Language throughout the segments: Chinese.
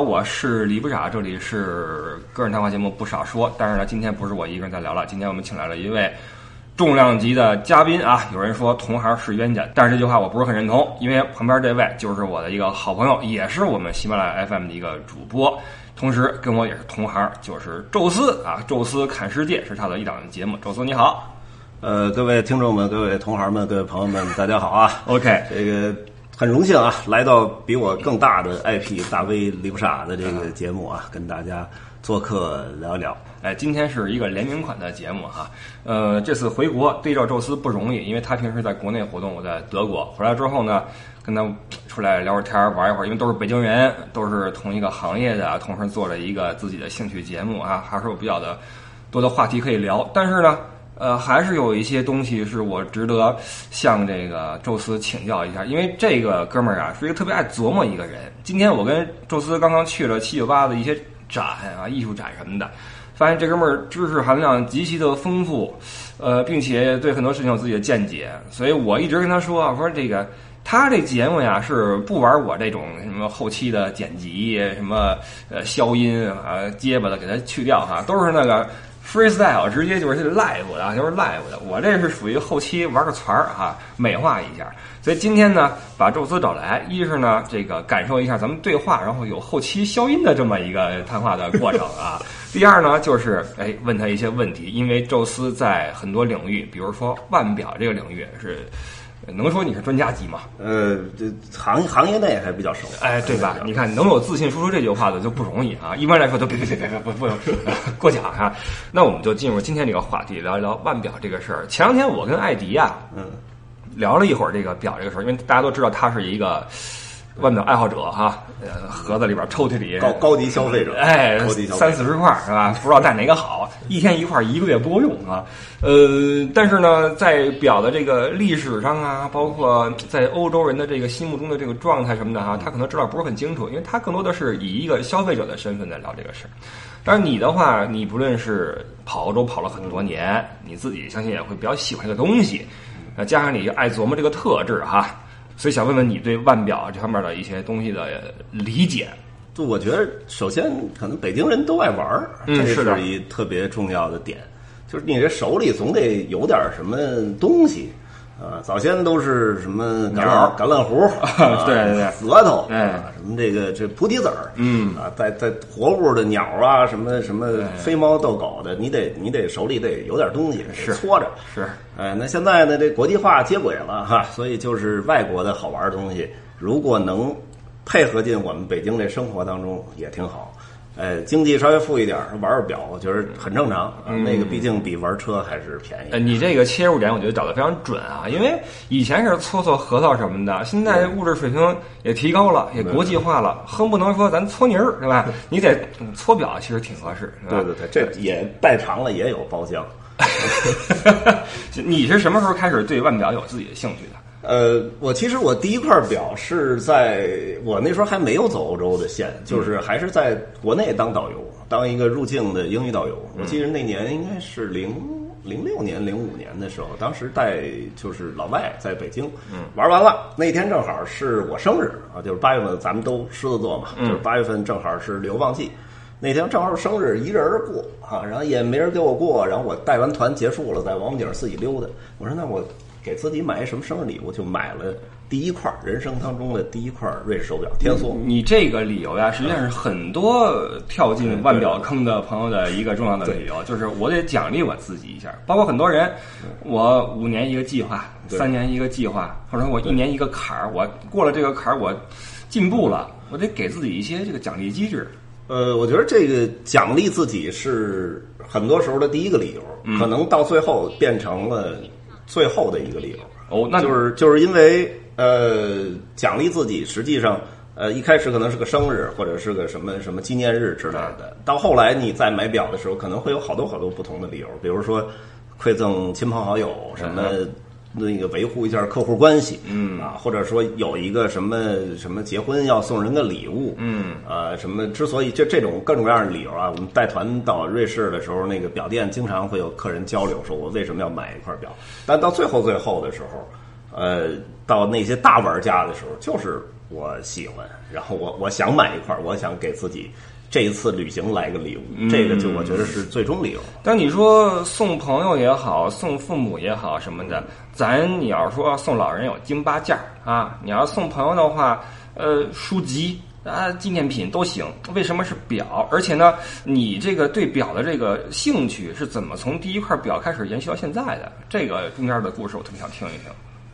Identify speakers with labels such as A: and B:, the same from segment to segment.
A: 我是李不傻，这里是个人谈话节目不少说。但是呢，今天不是我一个人在聊了，今天我们请来了一位重量级的嘉宾啊。有人说同行是冤家，但是这句话我不是很认同，因为旁边这位就是我的一个好朋友，也是我们喜马拉雅 FM 的一个主播，同时跟我也是同行，就是宙斯啊。宙斯看世界是他的一档节目。宙斯你好，
B: 呃，各位听众们、各位同行们、各位朋友们，大家好啊。
A: OK，
B: 这个很荣幸啊，来到比我更大的 IP 大 V 李不傻的这个节目啊，跟大家做客聊一聊。
A: 哎，今天是一个联名款的节目哈。呃，这次回国对照宙斯不容易，因为他平时在国内活动，我在德国。回来之后呢，跟他出来聊会儿天儿，玩一会儿，因为都是北京人，都是同一个行业的，同时做了一个自己的兴趣节目啊，还是有比较的多的话题可以聊。但是呢。呃，还是有一些东西是我值得向这个宙斯请教一下，因为这个哥们儿啊是一个特别爱琢磨一个人。今天我跟宙斯刚刚去了七九八的一些展啊、艺术展什么的，发现这哥们儿知识含量极其的丰富，呃，并且对很多事情有自己的见解，所以我一直跟他说，我说这个他这节目呀是不玩我这种什么后期的剪辑、什么呃消音啊、结巴的给他去掉哈，都是那个。Freestyle 直接就是 live 的，就是 live 的。我这是属于后期玩个词儿哈，美化一下。所以今天呢，把宙斯找来，一是呢这个感受一下咱们对话，然后有后期消音的这么一个谈话的过程啊。第二呢，就是哎问他一些问题，因为宙斯在很多领域，比如说腕表这个领域是。能说你是专家级吗？
B: 呃，这行行业内还比较熟，
A: 哎，对吧？你看，能有自信说出这句话的就不容易啊。一般来说都别别别别别不不过奖啊。那我们就进入今天这个话题，聊一聊腕表这个事儿。前两天我跟艾迪啊，
B: 嗯，
A: 聊了一会儿这个表这个事儿，因为大家都知道他是一个腕表爱好者哈。呃，盒子里边抽屉里
B: 高高级消费者，
A: 哎，
B: 高级消费者
A: 三四十块是吧？不知道戴哪个好，一天一块，一个月不够用啊。呃，但是呢，在表的这个历史上啊，包括在欧洲人的这个心目中的这个状态什么的哈、他可能知道不是很清楚，因为他更多的是以一个消费者的身份在聊这个事儿。但是，你的话，你不论是跑欧洲跑了很多年，你自己相信也会比较喜欢这个东西，呃，加上你爱琢磨这个特质哈、所以想问问你对腕表这方面的一些东西的理解。
B: 就我觉得，首先可能北京人都爱玩儿，这
A: 是
B: 一特别重要的点。就是你这手里总得有点什么东西啊，早先都是什么橄
A: 鸟
B: 榄橄榄核，啊
A: 对对对
B: 核桃，
A: 哎
B: 啊，什么这个这菩提子儿，
A: 嗯
B: 啊，在在活物的鸟啊，什么什么飞猫逗狗的，你得你得手里得有点东西，
A: 是
B: 搓着。
A: 是，
B: 哎，那现在呢，这国际化接轨了哈，所以就是外国的好玩的东西，如果能配合进我们北京这生活当中，也挺好。哎，经济稍微富一点，玩玩表，我觉得很正常。啊那个毕竟比玩车还是便宜。
A: 呃，你这个切入点我觉得找的非常准啊，因为以前是搓搓核桃什么的，现在物质水平也提高了，也国际化了，哼不能说咱搓泥儿，对吧？你得嗯搓表，其实挺合适？
B: 对对对，这也带长了也有包浆。
A: 你是什么时候开始对腕表有自己的兴趣的？
B: 呃，我其实我第一块表是在我那时候还没有走欧洲的线，就是还是在国内当导游，当一个入境的英语导游。我记得那年应该是零零六年、零五年的时候，当时带就是老外在北京，玩完了那天正好是我生日啊，就是八月份，咱们都狮子座嘛，就是八月份正好是流旺季。那天正好是生日，一人过啊，然后也没人给我过，然后我带完团结束了，在王府井自己溜达。我说那我给自己买一什么生日礼物，就买了第一块人生当中的第一块瑞士手表天梭。
A: 你这个理由呀，实际上是很多跳进腕表坑的朋友的一个重要的理由，就是我得奖励我自己一下。包括很多人，我五年一个计划，三年一个计划，或者说我一年一个坎儿，我过了这个坎儿，我进步了，我得给自己一些这个奖励机制。
B: 呃，我觉得这个奖励自己是很多时候的第一个理由，
A: 嗯
B: 可能到最后变成了最后的一个理由。
A: 哦，那
B: 就是就是因为呃，奖励自己，实际上呃一开始可能是个生日或者是个什么什么纪念日之类的，到后来你再买表的时候，可能会有好多好多不同的理由，比如说馈赠亲朋好友，什么那个维护一下客户关系，
A: 嗯
B: 啊，或者说有一个什么什么结婚要送人的礼物，
A: 嗯
B: 啊，什么之所以就这种各种各样的理由啊，我们带团到瑞士的时候，那个表店经常会有客人交流，说我为什么要买一块表，但到最后最后的时候。呃，到那些大玩家的时候，就是我喜欢，然后我我想买一块，我想给自己这一次旅行来个礼物，这个就我觉得是最终理由。
A: 但你说送朋友也好，送父母也好什么的，咱你要说送老人有京八件儿啊，你要送朋友的话，呃，书籍。啊，纪念品都行。为什么是表？而且呢，你这个对表的这个兴趣是怎么从第一块表开始延续到现在的？这个中间的故事我特别想听一听。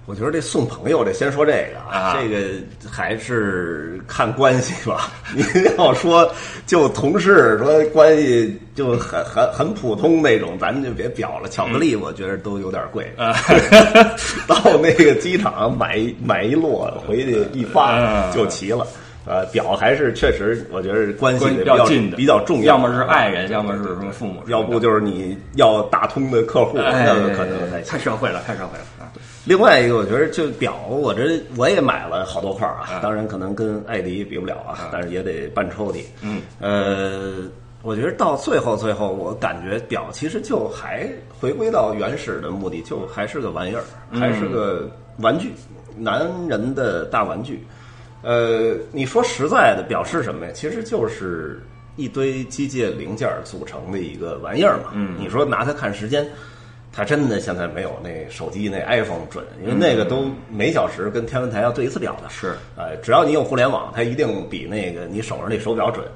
B: 我觉得这送朋友这先说这个
A: 啊，
B: 这个还是看关系吧。您要说就同事说关系就很很很普通那种，咱就别表了。巧克力我觉得都有点贵。到那个机场买买一摞回去一发就齐了。呃，表还是确实，我觉得关系
A: 比较近的
B: 比较重要。
A: 要么是爱人，要么是什么父母，
B: 要不就是你要打通的客户，那可能
A: 太社会了，太社会了啊！
B: 另外一个，我觉得就表，我这我也买了好多块啊。当然，可能跟艾迪比不了啊，但是也得半抽屉。
A: 嗯，
B: 呃，我觉得到最后，最后我感觉表其实就还回归到原始的目的，就还是个玩意儿，还是个玩具，男人的大玩具。呃，你说实在的，表示什么呀？其实就是一堆机械零件组成的一个玩意儿嘛。
A: 嗯，
B: 你说拿它看时间，它真的现在没有那手机那 iPhone 准，因为那个都每小时跟天文台要对一次表的。
A: 是，
B: 哎，只要你有互联网，它一定比那个你手上那手表准。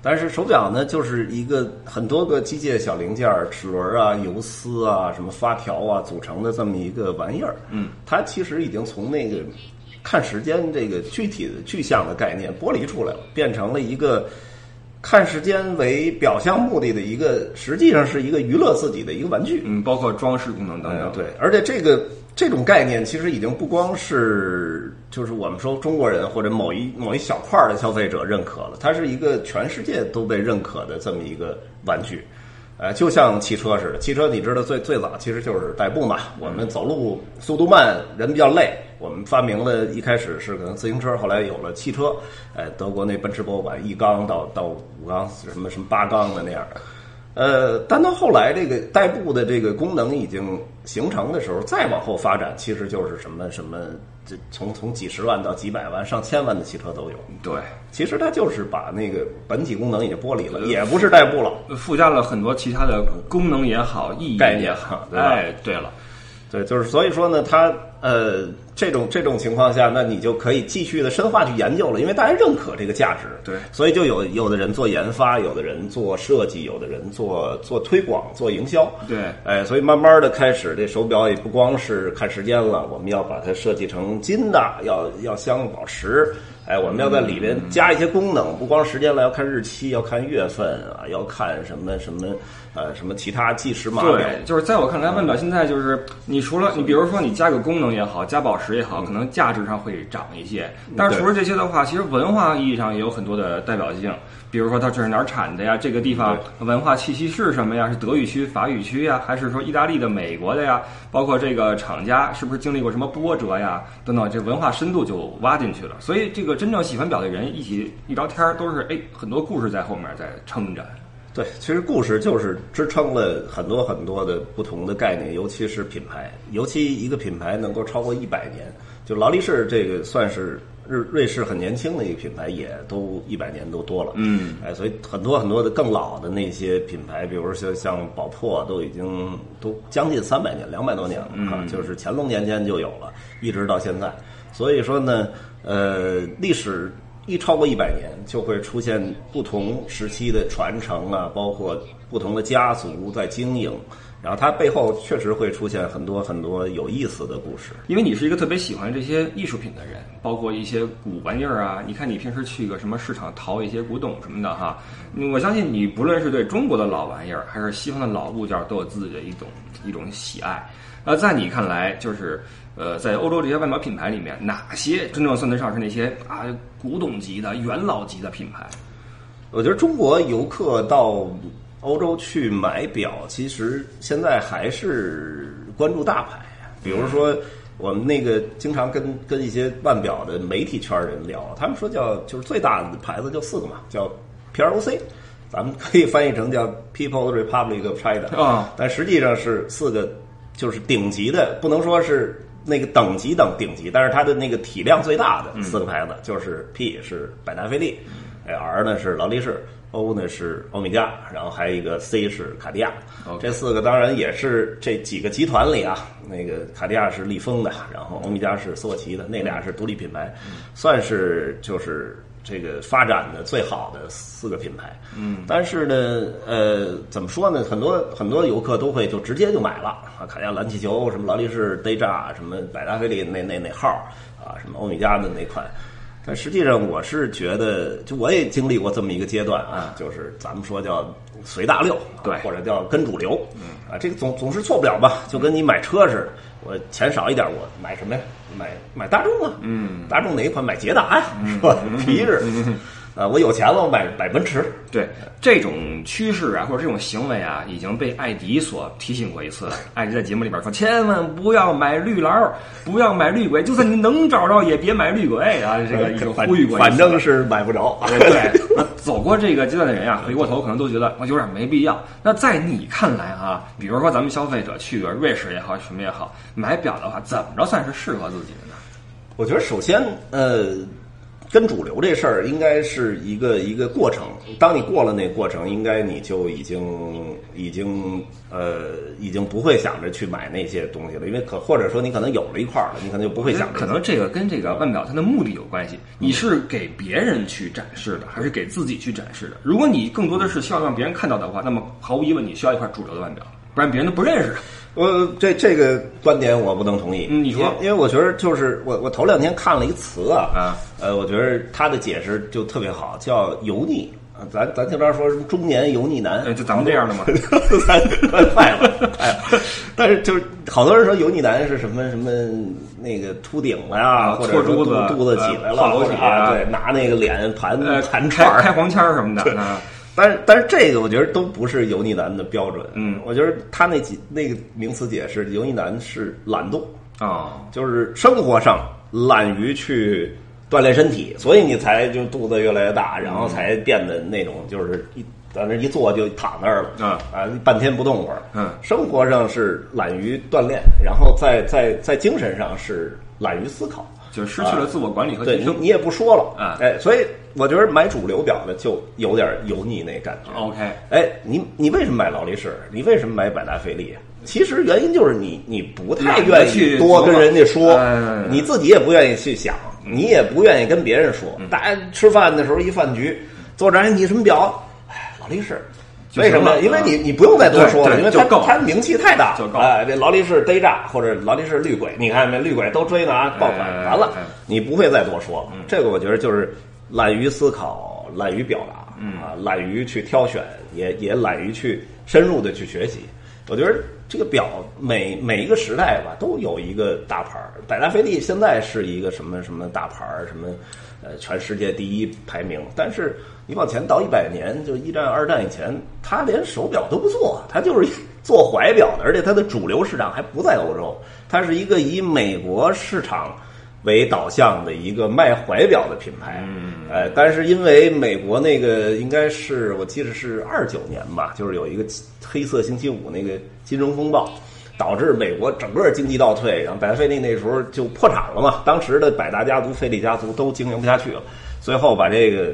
B: 但是手表呢，就是一个很多个机械小零件、齿轮啊、游丝啊、什么发条啊组成的这么一个玩意儿。
A: 嗯，
B: 它其实已经从那个。看时间这个具体的具象的概念剥离出来了，变成了一个看时间为表象目的的一个，实际上是一个娱乐自己的一个玩具。
A: 嗯，包括装饰功能等等。
B: 对，而且这个这种概念其实已经不光是就是我们说中国人或者某一某一小块的消费者认可了，它是一个全世界都被认可的这么一个玩具。呃，就像汽车似的，汽车你知道最最早其实就是代步嘛。我们走路速度慢，人比较累，我们发明了一开始是可能自行车，后来有了汽车。哎，德国那奔驰博物馆一缸到到五缸什么什么八缸的那样的。呃，但到后来这个代步的这个功能已经形成的时候，再往后发展，其实就是什么什么。这从从几十万到几百万、上千万的汽车都有。
A: 对，
B: 其实它就是把那个本体功能已经剥离了，也不是代步了，
A: 附加了很多其他的功能也好、意义
B: 概念好。
A: 哎，对了，
B: 对，就是所以说呢，他呃这种这种情况下，那你就可以继续的深化去研究了，因为大家认可这个价值。
A: 对，
B: 所以就有有的人做研发，有的人做设计，有的人做做推广、做营销。
A: 对，
B: 哎，所以慢慢的开始，这手表也不光是看时间了，我们要把它设计成金的，要要镶宝石。哎，我们要在里边加一些功能，不光时间了，要看日期，要看月份啊，要看什么什么呃什么其他计时码表。
A: 对，就是在我看来，腕表现在就是你除了你比如说你加个功能也好，加宝石也好，可能价值上会涨一些。但是除了这些的话，其实文化意义上也有很多的代表性。比如说它这是哪儿产的呀？这个地方文化气息是什么呀？是德语区、法语区呀，还是说意大利的、美国的呀？包括这个厂家是不是经历过什么波折呀？等等，这文化深度就挖进去了。所以这个真正喜欢表的人一起一聊天，都是哎很多故事在后面在撑着。
B: 对，其实故事就是支撑了很多很多的不同的概念，尤其是品牌，尤其一个品牌能够超过一百年，就劳力士这个算是。瑞瑞士很年轻的一个品牌，也都一百年都多了。
A: 嗯，
B: 哎，所以很多很多的更老的那些品牌，比如说像像宝珀，都已经都将近三百年、两百多年了啊，就是乾隆年间就有了，一直到现在。所以说呢，呃，历史一超过一百年，就会出现不同时期的传承啊，包括不同的家族在经营。然后它背后确实会出现很多很多有意思的故事，
A: 因为你是一个特别喜欢这些艺术品的人，包括一些古玩意儿啊。你看你平时去个什么市场淘一些古董什么的哈，我相信你不论是对中国的老玩意儿，还是西方的老物件，都有自己的一种一种喜爱。那在你看来，就是呃，在欧洲这些腕表品牌里面，哪些真正算得上是那些啊古董级的、元老级的品牌？
B: 我觉得中国游客到。欧洲去买表，其实现在还是关注大牌，比如说我们那个经常跟跟一些腕表的媒体圈人聊，他们说叫就是最大的牌子就四个嘛，叫 P R O C，咱们可以翻译成叫 People Republic of China
A: 啊，
B: 但实际上是四个就是顶级的，不能说是那个等级等顶级，但是它的那个体量最大的四个牌子就是 P 是百达翡丽，哎 R 呢是劳力士，O 呢是欧米茄，然后还有一个 C 是卡地亚。这四个当然也是这几个集团里啊，那个卡地亚是利丰的，然后欧米茄是斯沃琪的，那俩是独立品牌，算是就是。这个发展的最好的四个品牌，
A: 嗯，
B: 但是呢，呃，怎么说呢？很多很多游客都会就直接就买了啊，卡地亚蓝气球，什么劳力士 Deja，什么百达翡丽那那那号啊，什么欧米茄的那款。但实际上，我是觉得，就我也经历过这么一个阶段啊，就是咱们说叫随大流，
A: 对，
B: 或者叫跟主流，啊，这个总总是错不了吧？就跟你买车似的。我钱少一点，我买什么呀？买买大众啊，
A: 嗯，
B: 大众哪一款？买捷达呀，是吧？皮质，啊，我有钱了，我买买奔驰。
A: 对这种趋势啊，或者这种行为啊，已经被艾迪所提醒过一次了。艾迪在节目里边说，千万不要买绿劳，不要买绿鬼，就算你能找着，也别买绿鬼啊。这个已经呼吁过，
B: 反正是买不着。
A: 对，走过这个阶段的人啊，回过头可能都觉得我有点没必要。那在你看来啊，比如说咱们消费者去个瑞士也好，什么也好，买表的话，怎么着算是适合自己的呢？
B: 我觉得首先，呃。跟主流这事儿应该是一个一个过程。当你过了那过程，应该你就已经已经呃已经不会想着去买那些东西了，因为可或者说你可能有了一块了，你可能就不会想。
A: 可能这个跟这个腕表它的目的有关系。你是给别人去展示的，还是给自己去展示的？如果你更多的是希望让别人看到的话，那么毫无疑问你需要一块主流的腕表，不然别人都不认识。
B: 我这这个观点我不能同意。
A: 你说，
B: 因为我觉得就是我我头两天看了一个词啊，
A: 啊，
B: 呃，我觉得他的解释就特别好，叫油腻啊。咱咱这边说什么中年油腻男，
A: 就咱们这样的嘛，
B: 快快了，哎，但是就是好多人说油腻男是什么什么那个秃顶了呀，或者
A: 肚
B: 子肚子起来了，
A: 或者
B: 对，拿那个脸盘盘
A: 开开黄腔什么的。
B: 但是，但是这个我觉得都不是油腻男的标准。
A: 嗯，
B: 我觉得他那几那个名词解释，油腻男是懒惰
A: 啊，
B: 就是生活上懒于去锻炼身体，所以你才就肚子越来越大，然后才变得那种就是一在那一坐就躺那儿了啊啊，半天不动会儿。
A: 嗯，
B: 生活上是懒于锻炼，然后在在在精神上是懒于思考。
A: 就失去了自我管理和
B: 对，你也不说了
A: 啊，
B: 哎，所以我觉得买主流表的就有点油腻那感觉。
A: OK，
B: 哎，你你为什么买劳力士？你为什么买百达翡丽？其实原因就是你你不太愿意多跟人家说，你自己也不愿意去想，你也不愿意跟别人说。大家吃饭的时候一饭局，坐这儿你什么表？哎，劳力士。为什么？因为你你不用再多说了，因为他他名气太大。哎，这劳力士 Deja 或者劳力士绿鬼，你看那绿鬼都追呢啊，爆款完了，你不会再多说了。这个我觉得就是懒于思考，懒于表达，啊，懒于去挑选，也也懒于去深入的去学习。我觉得这个表每每一个时代吧，都有一个大牌儿。百达翡丽现在是一个什么什么大牌儿，什么呃全世界第一排名，但是。你往前倒一百年，就一战、二战以前，他连手表都不做，他就是 做怀表的，而且它的主流市场还不在欧洲，它是一个以美国市场为导向的一个卖怀表的品牌。
A: 嗯，
B: 呃，但是因为美国那个应该是我记得是二九年吧，就是有一个黑色星期五那个金融风暴，导致美国整个经济倒退，然后百达翡丽那时候就破产了嘛。当时的百达家族、费利家族都经营不下去了，最后把这个。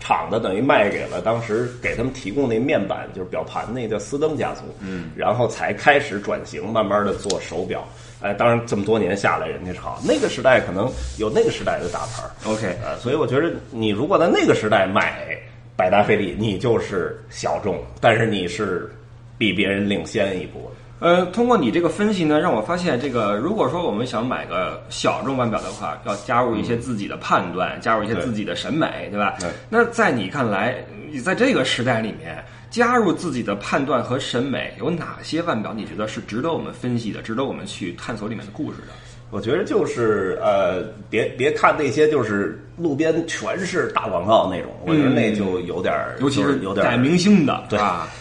B: 厂子等于卖给了当时给他们提供那面板，就是表盘那叫斯登家族，
A: 嗯，
B: 然后才开始转型，慢慢的做手表。哎，当然这么多年下来，人家是好。那个时代可能有那个时代的大牌
A: ，OK，
B: 呃，所以我觉得你如果在那个时代买百达翡丽，你就是小众，但是你是比别人领先一步。
A: 呃，通过你这个分析呢，让我发现，这个如果说我们想买个小众腕表的话，要加入一些自己的判断，加入一些自己的审美，对吧？那在你看来，你在这个时代里面加入自己的判断和审美，有哪些腕表你觉得是值得我们分析的，值得我们去探索里面的故事的？
B: 我觉得就是呃，别别看那些就是路边全是大广告那种，我觉得那就有点，
A: 尤其是
B: 有点
A: 带明星的，
B: 对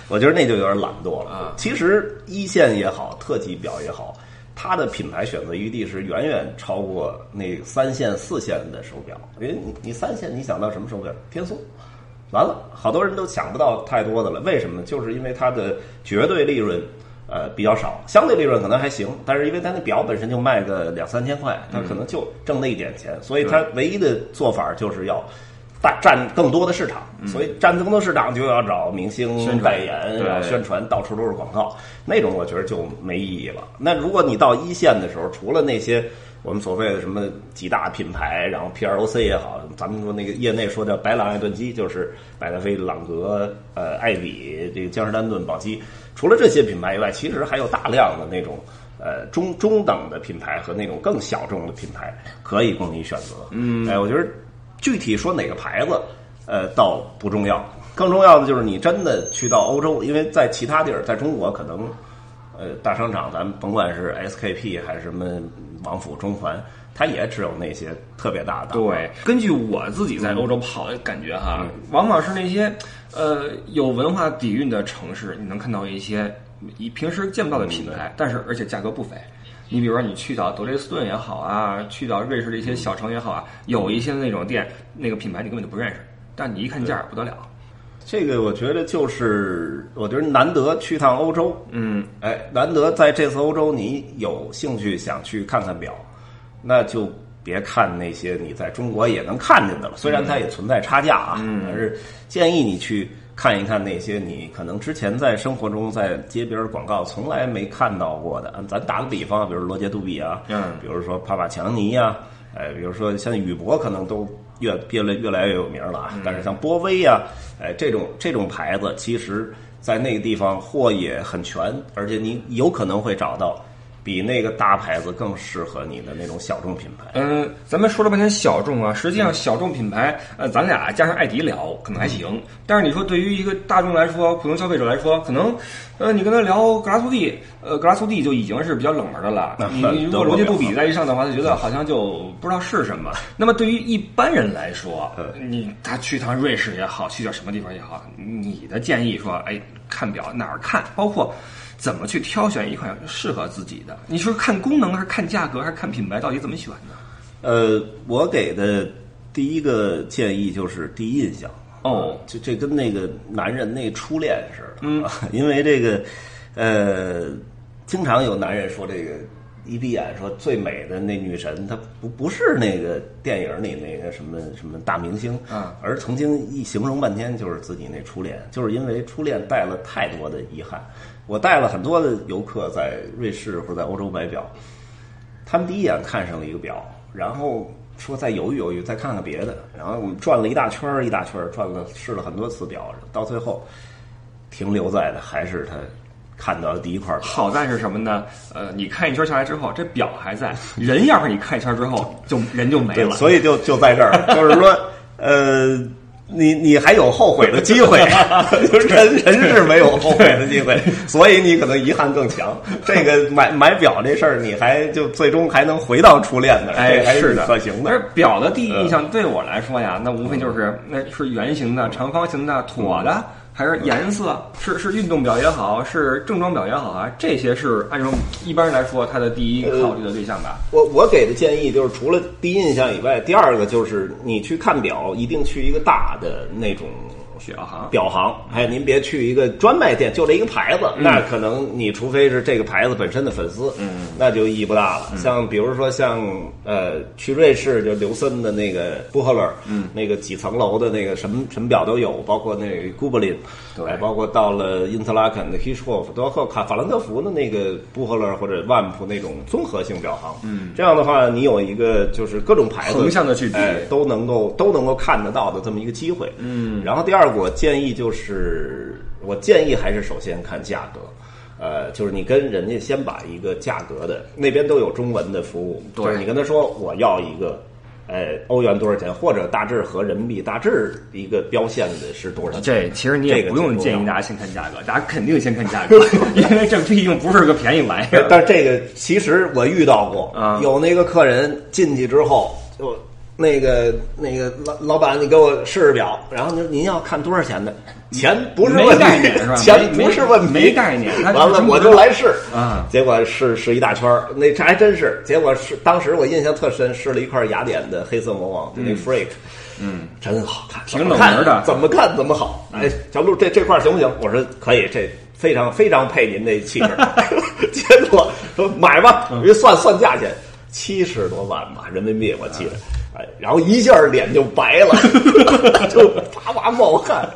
B: 我觉得那就有点懒惰了。
A: 啊，
B: 其实一线也好，特级表也好，它的品牌选择余地是远远超过那三线、四线的手表。因为你你三线，你想到什么手表？天梭，完了，好多人都想不到太多的了。为什么？就是因为它的绝对利润。呃比较少，相对利润可能还行，但是因为它那表本身就卖个两三千块，它可能就挣那一点钱，所以它唯一的做法就是要。大占更多的市场，所以占更多市场就要找明星代言，
A: 然
B: 后宣传，到处都是广告，那种我觉得就没意义了。那如果你到一线的时候，除了那些我们所谓的什么几大品牌，然后 P R O C 也好，咱们说那个业内说叫白朗爱顿机，就是百达翡朗格、呃艾比、这个江诗丹顿、宝鸡，除了这些品牌以外，其实还有大量的那种。呃，中中等的品牌和那种更小众的品牌可以供你选择。嗯，哎，我觉得具体说哪个牌子，呃，倒不重要，更重要的就是你真的去到欧洲，因为在其他地儿，在中国可能，呃，大商场咱们甭管是 SKP 还是什么王府中环，它也只有那些特别大的。
A: 对，根据我自己在欧洲跑的感觉哈，往往是那些呃有文化底蕴的城市，你能看到一些你平时见不到的品牌，但是而且价格不菲。你比如说，你去到德累斯顿也好啊，去到瑞士的一些小城也好啊，有一些那种店，那个品牌你根本就不认识，但你一看价儿不得了。
B: 这个我觉得就是，我觉得难得去趟欧洲，
A: 嗯，
B: 哎，难得在这次欧洲你有兴趣想去看看表，那就别看那些你在中国也能看见的了，虽然它也存在差价啊，
A: 嗯。
B: 但是建议你去看一看那些你可能之前在生活中在街边广告从来没看到过的。咱打个比方，比如罗杰杜比啊，
A: 嗯。
B: 比如说帕帕强尼呀、哎，比如说像宇舶可能都越变来越来越有名了啊。但是像波威呀、哎，这种这种牌子，其实在那个地方货也很全，而且你有可能会找到比那个大牌子更适合你的那种小众品牌。
A: 嗯，咱们说了半天小众啊，实际上小众品牌，呃，咱俩加上艾迪聊可能还行，但是你说对于一个大众来说，普通消费者来说，可能，呃，你跟他聊格拉苏蒂，呃，格拉苏蒂就已经是比较冷门的了。你你如果逻辑不比在一上的话，他觉得 好像就不知道是什么。那么对于一般人来说，你他去趟瑞士也好，去点什么地方也好，你的建议说，哎，看表哪儿看，包括。怎么去挑选一款适合自己的？你说看功能还是看价格还是看品牌？到底怎么选呢？
B: 呃，我给的第一个建议就是第一印象。
A: 哦，
B: 这这跟那个男人那初恋似的，嗯，因为这个，呃，经常有男人说这个一闭眼说最美的那女神，她不不是那个电影里那个什么什么大明星，
A: 嗯
B: 而曾经一形容半天就是自己那初恋，就是因为初恋带了太多的遗憾。我带了很多的游客在瑞士或者在欧洲买表，他们第一眼看上了一个表，然后说再犹豫犹豫，再看看别的，然后我们转了一大圈儿一大圈儿，转了试了很多次表，到最后停留在的还是他看到的第一块表。
A: 好在是什么呢？呃，你看一圈下来之后，这表还在，人要是你看一圈之后，就人就没，了。
B: 所以就就在这儿，就是说，呃，你你还有后悔的机会，人人是没有后悔的机会，所以你可能遗憾更强。这个买买表这事儿，你还就最终还能回到初恋的，
A: 哎
B: 还
A: 是的
B: 可行的
A: 但。是表的第一印象对我来说呀，那无非就是那是圆形的、长方形的、椭的，还是颜色？是是运动表也好，是正装表也好啊，这些是按照一般人来说他的第一考虑的对象吧。
B: 我我给的建议就是，除了第一印象以外，第二个就是你去看表，一定去一个大的那种
A: 表行
B: 表行，哎，您别去一个专卖店，就这一个牌子，那可能你除非是这个牌子本身的粉丝，嗯，那就意义不大了。像比如说像呃，去瑞士就刘森的那个布赫勒，嗯，那个几层楼的那个什么什么表都有，包括那个古柏林，
A: 对
B: 哎包括到了因特拉肯的 Hirschhof，包括卡法兰德福的那个布赫勒或者万普那种综合性表行，嗯，这样的话你有一个就是各种牌子
A: 横向的去比
B: 哎都能够都能够看得到的这么一个机会。嗯，然后第二个我建议就是，我建议还是首先看价格。呃，就是你跟人家先把一个价格的那边都有中文的服务，
A: 对
B: 就是你跟他说我要一个，呃，欧元多少钱，或者大致和人民币大致一个标线的是多少钱。
A: 这其实你也不用建议大家先看价格，大家肯定先看价格，因为这毕竟不是个便宜玩意儿。
B: 但是这个其实我遇到过，
A: 啊
B: 有那个客人进去之后，就那个那个老老板，你给我试试表，然后您您要看多少钱的？钱不是问题，
A: 是吧？
B: 钱不是问题，
A: 没概念。
B: 完了我就来试，
A: 啊，
B: 结果试试一大圈儿，那这还真是。结果是当时我印象特深，试了一块雅典的黑色魔王，那 Freak，嗯，真好看，
A: 挺冷门的，
B: 怎么看怎么好。哎，小陆，这这块行不行？我说可以，这非常非常配您那气质。结果说买吧，算算价钱，七十多万吧，人民币我记着。然后一下脸就白了 就哇哇冒汗。